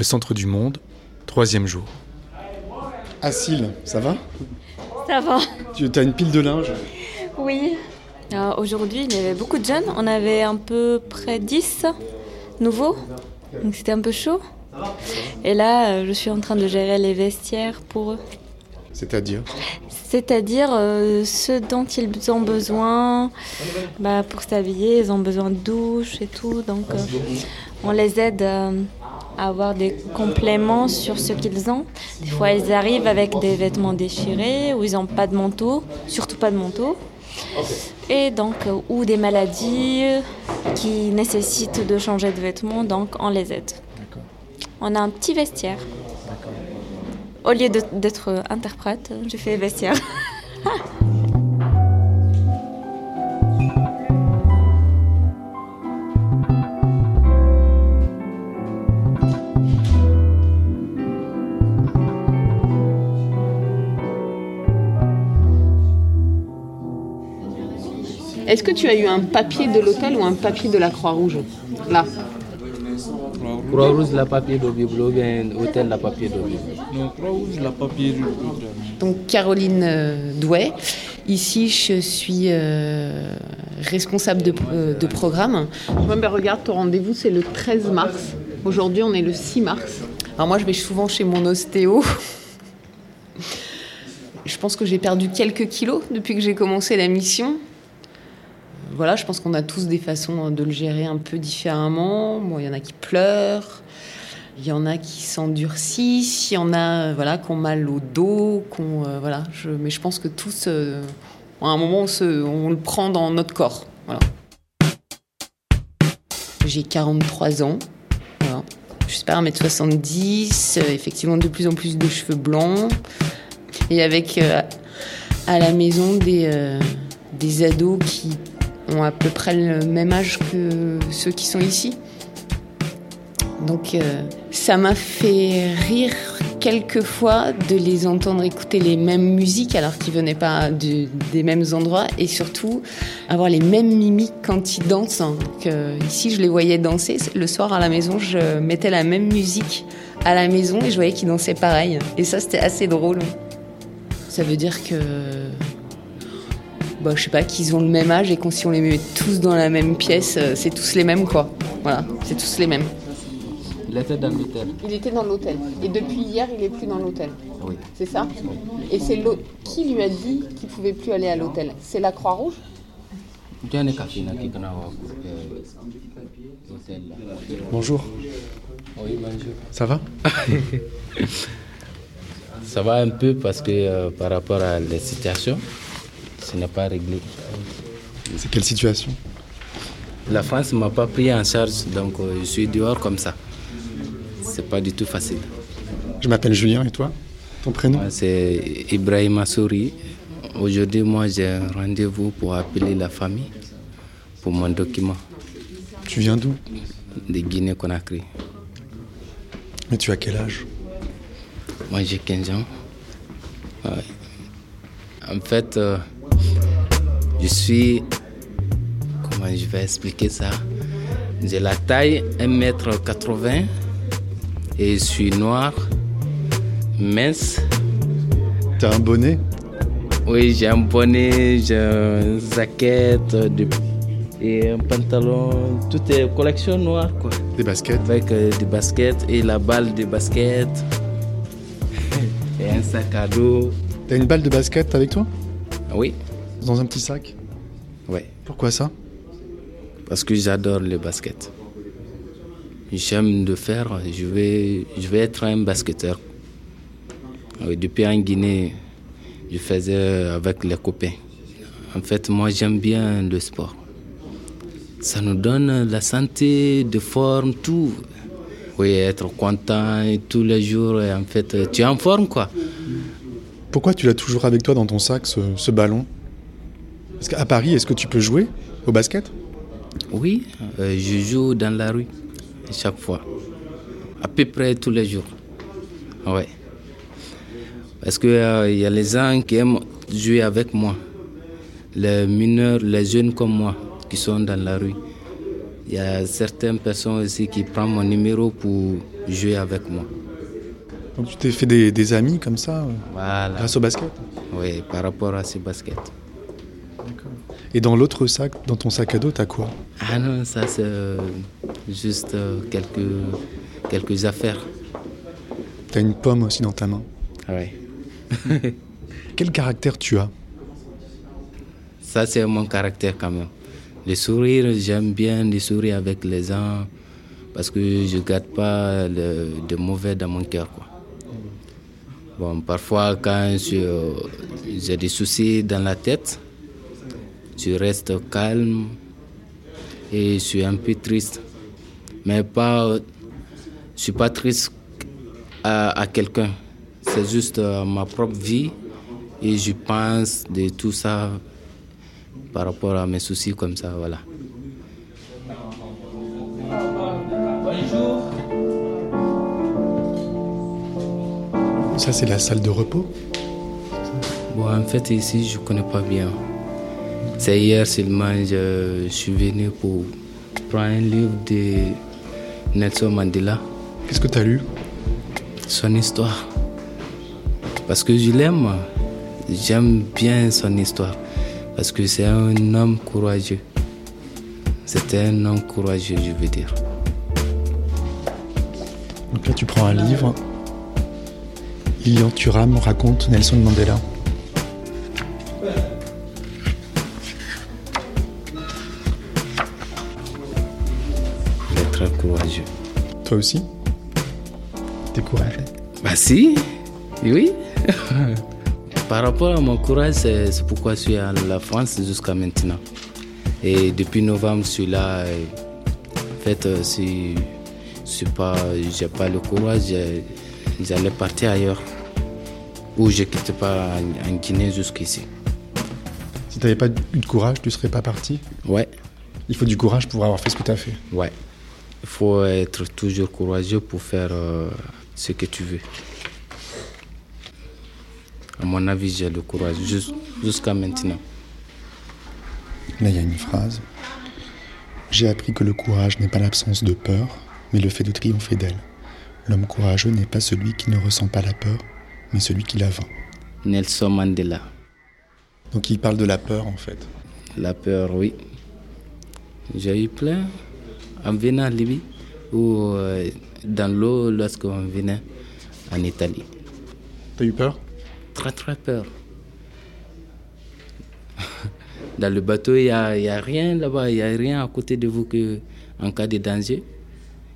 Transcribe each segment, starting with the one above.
Le centre du monde, troisième jour. Asile, ça va? Ça va. Tu as une pile de linge? Oui. Euh, Aujourd'hui, il y avait beaucoup de jeunes. On avait un peu près 10 nouveaux. Donc c'était un peu chaud. Et là, euh, je suis en train de gérer les vestiaires pour eux. C'est-à-dire? C'est-à-dire euh, ce dont ils ont besoin bah, pour s'habiller. Ils ont besoin de douche et tout. Donc euh, on les aide euh, à avoir des compléments sur ce qu'ils ont. Des fois, ils arrivent avec des vêtements déchirés ou ils n'ont pas de manteau, surtout pas de manteau. Et donc, euh, ou des maladies qui nécessitent de changer de vêtements, donc on les aide. On a un petit vestiaire. Au lieu d'être interprète, je fais vestiaire. Est-ce que tu as eu un papier de l'hôtel ou un papier de la Croix-Rouge Là. Croix-Rouge, la papier de Bible, ou bien hôtel, la papier de Bible. Non, Croix-Rouge, la papier programme. Donc Caroline euh, Douai. Ici, je suis euh, responsable de, euh, de programme. Ouais, ben regarde, ton rendez-vous, c'est le 13 mars. Aujourd'hui, on est le 6 mars. Alors moi, je vais souvent chez mon ostéo. Je pense que j'ai perdu quelques kilos depuis que j'ai commencé la mission. Voilà, je pense qu'on a tous des façons de le gérer un peu différemment. Bon, il y en a qui pleurent, il y en a qui s'endurcissent, il y en a euh, voilà, qui ont mal au dos, euh, voilà, mais je pense que tous, euh, à un moment, on, le prend dans notre corps. Voilà. J'ai 43 ans. Voilà. Je suis pas 1m70, euh, effectivement de plus en plus de cheveux blancs. Et avec à la maison des, des ados qui ont à peu près le même âge que ceux qui sont ici. Donc euh, ça m'a fait rire quelquefois de les entendre écouter les mêmes musiques alors qu'ils venaient pas de- des mêmes endroits et surtout avoir les mêmes mimiques quand ils dansent. Euh, ici, je les voyais danser. Le soir à la maison, je mettais la même musique à la maison et je voyais qu'ils dansaient pareil. Et ça, c'était assez drôle. Ça veut dire que bah, je sais pas, qu'ils ont le même âge et qu'on si on les met tous dans la même pièce, euh, c'est tous les mêmes quoi. Voilà, c'est tous les mêmes. Il était dans l'hôtel. Il était dans l'hôtel. Et depuis hier, il est plus dans l'hôtel. Oui. C'est ça? Et c'est qui lui a dit qu'il pouvait plus aller à l'hôtel? C'est la Croix-Rouge? N'est là. Bonjour, Oui, bonjour. ça va? Ça va un peu parce que euh, par rapport à la situation, ce n'est pas réglé. C'est quelle situation La France ne m'a pas pris en charge, donc euh, je suis dehors comme ça. C'est pas du tout facile. Je m'appelle Julien et toi Ton prénom C'est Ibrahim Souri. Aujourd'hui, moi, j'ai un rendez-vous pour appeler la famille pour mon document Tu viens d'où de Guinée-Conakry. Mais tu as quel âge Moi, j'ai 15 ans. Ouais. En fait, euh, je suis. Comment je vais expliquer ça? J'ai la taille 1m80 et je suis noir, mince. T'as un bonnet? Oui, j'ai un bonnet, j'ai une jaquette de- et un pantalon. Tout est collection noire, quoi. Des baskets? Avec euh, des baskets et la balle de basket. et un sac à dos. T'as une balle de basket avec toi? Oui, Dans un petit sac oui. Pourquoi ça? Parce que j'adore le basket. J'aime de faire, je vais, je vais être un basketteur. Depuis en Guinée, je faisais avec les copains. En fait, moi j'aime bien le sport. Ça nous donne la santé, de forme, tout. Oui, être content et tous les jours, en fait, tu es en forme quoi. Pourquoi tu l'as toujours avec toi dans ton sac, ce, ce ballon? Parce qu'à Paris, est-ce que tu peux jouer au basket? Oui, euh, je joue dans la rue chaque fois, à peu près tous les jours. Ouais. Parce qu'il y a les gens qui aiment jouer avec moi, les mineurs, les jeunes comme moi qui sont dans la rue. Il y a certaines personnes aussi qui prennent mon numéro pour jouer avec moi. Donc tu t'es fait des, des amis comme ça, euh, Voilà. grâce au basket? Oui, par rapport à ce basket. Et dans l'autre sac, dans ton sac à dos, t'as quoi? Ah non, ça c'est euh, juste euh, quelques, quelques affaires. T'as une pomme aussi dans ta main. Ouais. Quel caractère tu as? Ça c'est mon caractère quand même. Le sourire, j'aime bien le sourire avec les gens parce que je ne garde pas le, de mauvais dans mon cœur. Quoi. Bon, parfois quand euh, j'ai des soucis dans la tête, je reste calme et je suis un peu triste. Mais pas, je suis pas triste à, à quelqu'un. C'est juste euh, ma propre vie et je pense de tout ça par rapport à mes soucis comme ça, voilà. Ça, c'est la salle de repos? Bon, en fait, ici, je connais pas bien. C'est hier seulement, je, je suis venu pour prendre un livre de Nelson Mandela, Qu'est-ce que t'as lu? Son histoire. Parce que je l'aime, j'aime bien son histoire. Parce que c'est un homme courageux. C'était un homme courageux, je veux dire. Donc là, tu prends un livre. Lilian Thuram raconte Nelson Mandela. Courageux. Toi aussi? T'es courageux Bah si, oui. Par rapport à mon courage, c'est pourquoi je suis à la France jusqu'à maintenant. Et depuis novembre, je suis là. En fait, euh, si je n'ai pas, le courage, j'allais partir ailleurs. Ou je ne quitte pas en, Guinée jusqu'ici. Si t'avais pas eu de courage, tu serais pas parti? Ouais, Il faut du courage pour avoir fait ce que t'as fait. ouais. Il faut être toujours courageux pour faire euh, ce que tu veux. À mon avis, j'ai le courage jus- jusqu'à maintenant. Là, il y a une phrase. J'ai appris que le courage n'est pas l'absence de peur, mais le fait de triompher d'elle. L'homme courageux n'est pas celui qui ne ressent pas la peur, mais celui qui la vainc. Nelson Mandela. Donc il parle de la peur en fait. La peur, oui. J'ai eu plein en venant en Libye ou euh, dans l'eau lorsqu'on venait en Italie. T'as eu peur? Très très peur. Dans le bateau, il n'y a, y a rien là-bas, il n'y a rien à côté de vous que, en cas de danger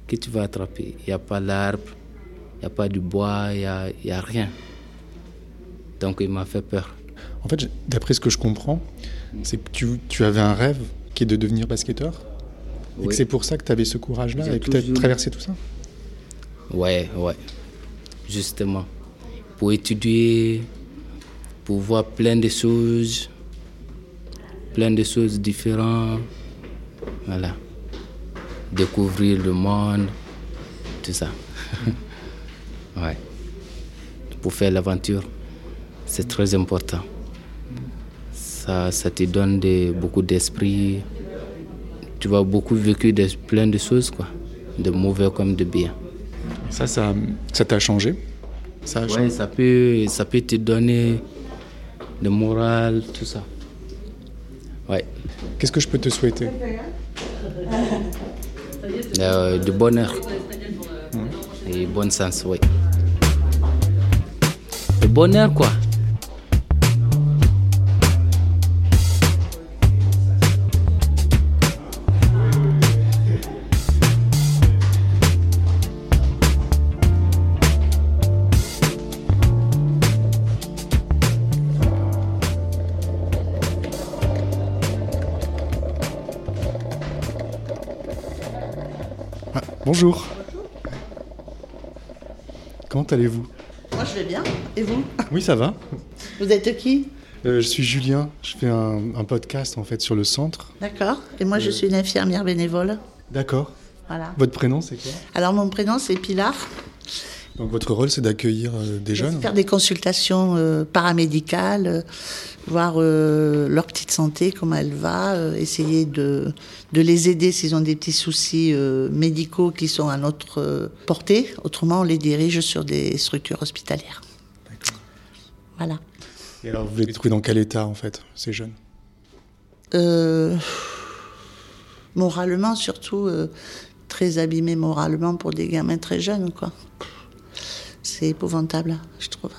que tu vas attraper. Il n'y a pas l'arbre, il n'y a pas du bois, il n'y a, y a rien. Donc il m'a fait peur. En fait, d'après ce que je comprends, c'est que tu, tu avais un rêve qui est de devenir basketteur? Et que c'est pour ça que tu avais ce courage-là et que tu as toujours- traversé tout ça. Ouais, ouais. Justement. Pour étudier, pour voir plein de choses, plein de choses différentes. Voilà. Découvrir le monde, tout ça. ouais. Pour faire l'aventure, c'est très important. Ça, ça te donne de- beaucoup d'esprit. Tu vas beaucoup vécu de, plein de choses, quoi. De mauvais comme de bien. Ça, ça ça t'a changé? Ça a Ouais, ça peut, ça peut te donner le moral, tout ça. Ouais. Qu'est-ce que je peux te souhaiter? Euh, du bonheur. Et bon sens, oui. Le bonheur, quoi. Bonjour. Comment allez-vous? Moi, je vais bien. Et vous? Oui, ça va. Vous êtes qui? Euh, je suis Julien. Je fais un, un podcast en fait sur le centre. D'accord. Et moi, je suis une infirmière bénévole. D'accord. Voilà. Votre prénom, c'est quoi? Alors, mon prénom, c'est Pilar. Donc votre rôle, c'est d'accueillir euh, des jeunes Faire des consultations euh, paramédicales, euh, voir leur petite santé, comment elle va, essayer de, de les aider s'ils ont des petits soucis médicaux qui sont à notre portée. Autrement, on les dirige sur des structures hospitalières. Voilà. Et alors, vous les trouvez dans quel état, en fait, ces jeunes? Euh, moralement, surtout, euh, très abîmés moralement pour des gamins très jeunes, quoi. C'est épouvantable, je trouve.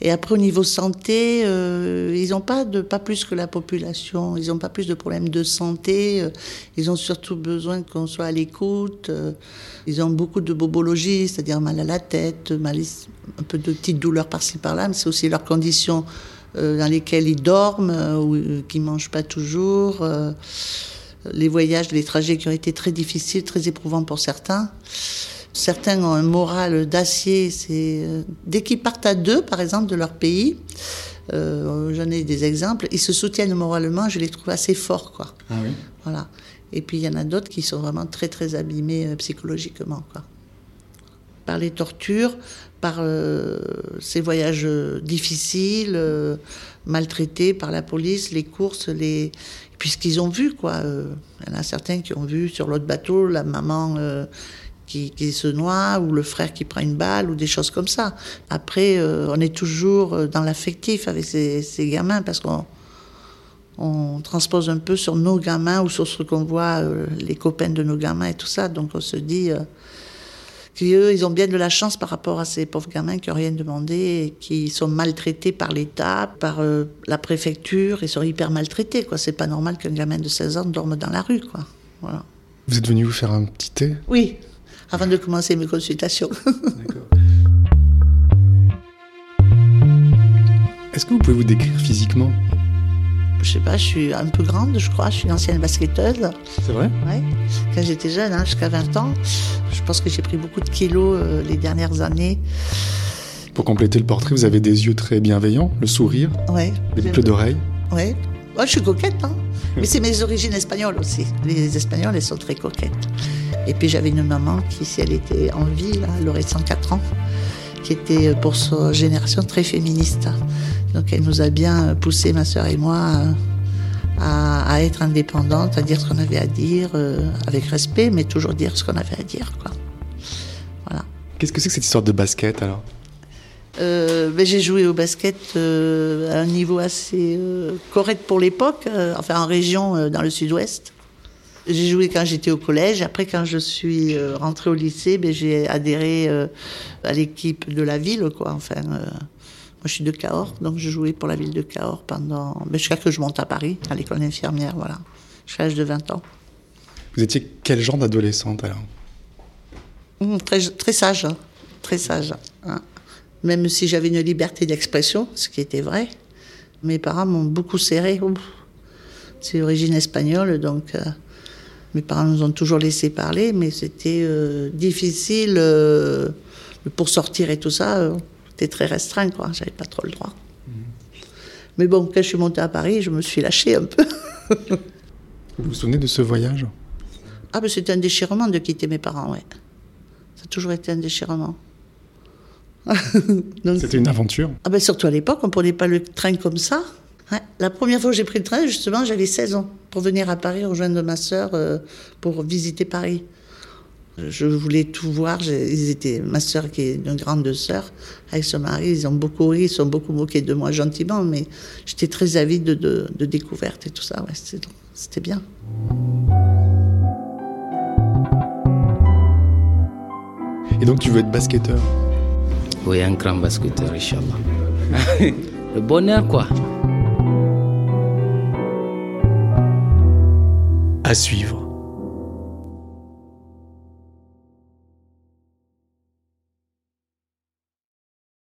Et après, au niveau santé, euh, ils n'ont pas pas plus que la population. Ils n'ont pas plus de problèmes de santé. euh, Ils ont surtout besoin qu'on soit à l'écoute. euh, Ils ont beaucoup de bobologie, c'est-à-dire mal à la tête, mal, un peu de petites douleurs par-ci par-là, mais c'est aussi leurs conditions dans lesquelles ils dorment ou qu'ils mangent pas toujours. les voyages, les trajets qui ont été très difficiles, très éprouvants pour certains. Certains ont un moral d'acier. C'est euh, dès qu'ils partent à deux, par exemple, de leur pays, euh, j'en ai des exemples. Ils se soutiennent moralement. Je les trouve assez forts, quoi. Ah oui Voilà. Et puis il y en a d'autres qui sont vraiment très très abîmés euh, psychologiquement, quoi. Par les tortures, par euh, ces voyages difficiles, euh, maltraités par la police, les courses, les puisqu'ils ont vu quoi. Il y en a certains qui ont vu sur l'autre bateau la maman qui, qui se noie ou le frère qui prend une balle ou des choses comme ça. Après, euh, on est toujours euh, dans l'affectif avec ces, ces gamins parce qu'on on transpose un peu sur nos gamins ou sur ce qu'on voit, euh, les copains de nos gamins et tout ça. Donc on se dit euh, qu'eux, ils ont bien de la chance par rapport à ces pauvres gamins qui n'ont rien demandé et qui sont maltraités par l'État, par euh, la préfecture. Ils sont hyper maltraités. quoi. C'est pas normal qu'un gamin de 16 ans dorme dans la rue. Quoi. Voilà. Vous êtes venu vous faire un petit thé? Oui, avant de commencer mes consultations. D'accord. Est-ce que vous pouvez vous décrire physiquement? Je sais pas, je suis un peu grande, je crois. Je suis une ancienne basketteuse. C'est vrai? Ouais. Quand j'étais jeune, hein, jusqu'à 20 ans, je pense que j'ai pris beaucoup de kilos euh, les dernières années. Pour compléter le portrait, vous avez des yeux très bienveillants, le sourire, Ouais. des boucles d'oreilles. Ouais. Ouais, je suis coquette, hein. Mais c'est mes origines espagnoles aussi. Les Espagnols, elles sont très coquettes. Et puis j'avais une maman qui, si elle était en vie, elle aurait 104 ans, qui était euh, pour sa génération très féministe. Donc elle nous a bien poussé, ma sœur et moi, à, à être indépendantes, à dire ce qu'on avait à dire, euh, avec respect, mais toujours dire ce qu'on avait à dire, quoi. Voilà. Qu'est-ce que c'est que cette histoire de basket alors? Euh, ben, j'ai joué au basket euh, à un niveau assez euh, correct pour l'époque, euh, enfin en région dans le sud-ouest. J'ai joué quand j'étais au collège. Après, quand je suis rentrée au lycée, ben, j'ai adhéré à l'équipe de la ville. Quoi. Enfin, moi, je suis de Cahors, donc je jouais pour la ville de Cahors pendant ben, jusqu'à que je monte à Paris, à l'école infirmière, voilà, jusqu'à l'âge de 20 ans. Vous étiez quel genre d'adolescente alors? Mmh, très, très sage, hein. très sage. hein. Même si j'avais une liberté d'expression, ce qui était vrai, mes parents m'ont beaucoup serré. C'est d'origine espagnole, donc euh, mes parents nous ont toujours laissé parler, mais c'était euh, difficile euh, pour sortir et tout ça. c'était très restreint, quoi. J'avais pas trop le droit. Mais bon, quand je suis montée à Paris, je me suis lâchée un peu. Vous vous souvenez de ce voyage? Ah, mais c'était un déchirement de quitter mes parents, ouais. Ça a toujours été un déchirement. C'était une aventure Ah ben surtout à l'époque, on ne prenait pas le train comme ça. Ouais. La première fois que j'ai pris le train, justement, j'avais 16 ans pour venir à Paris rejoindre ma sœur euh, pour visiter Paris. Je voulais tout voir. Ils étaient, ma sœur, qui est une grande sœur, avec son mari, ils ont beaucoup ri, ils sont beaucoup moqués de moi gentiment, mais j'étais très avide de, de, de découvertes et tout ça. Ouais, c'était bien. Et donc tu veux être basketteur? Oui, un grand basketteur, Inch'Allah. Le bonheur, quoi. À suivre.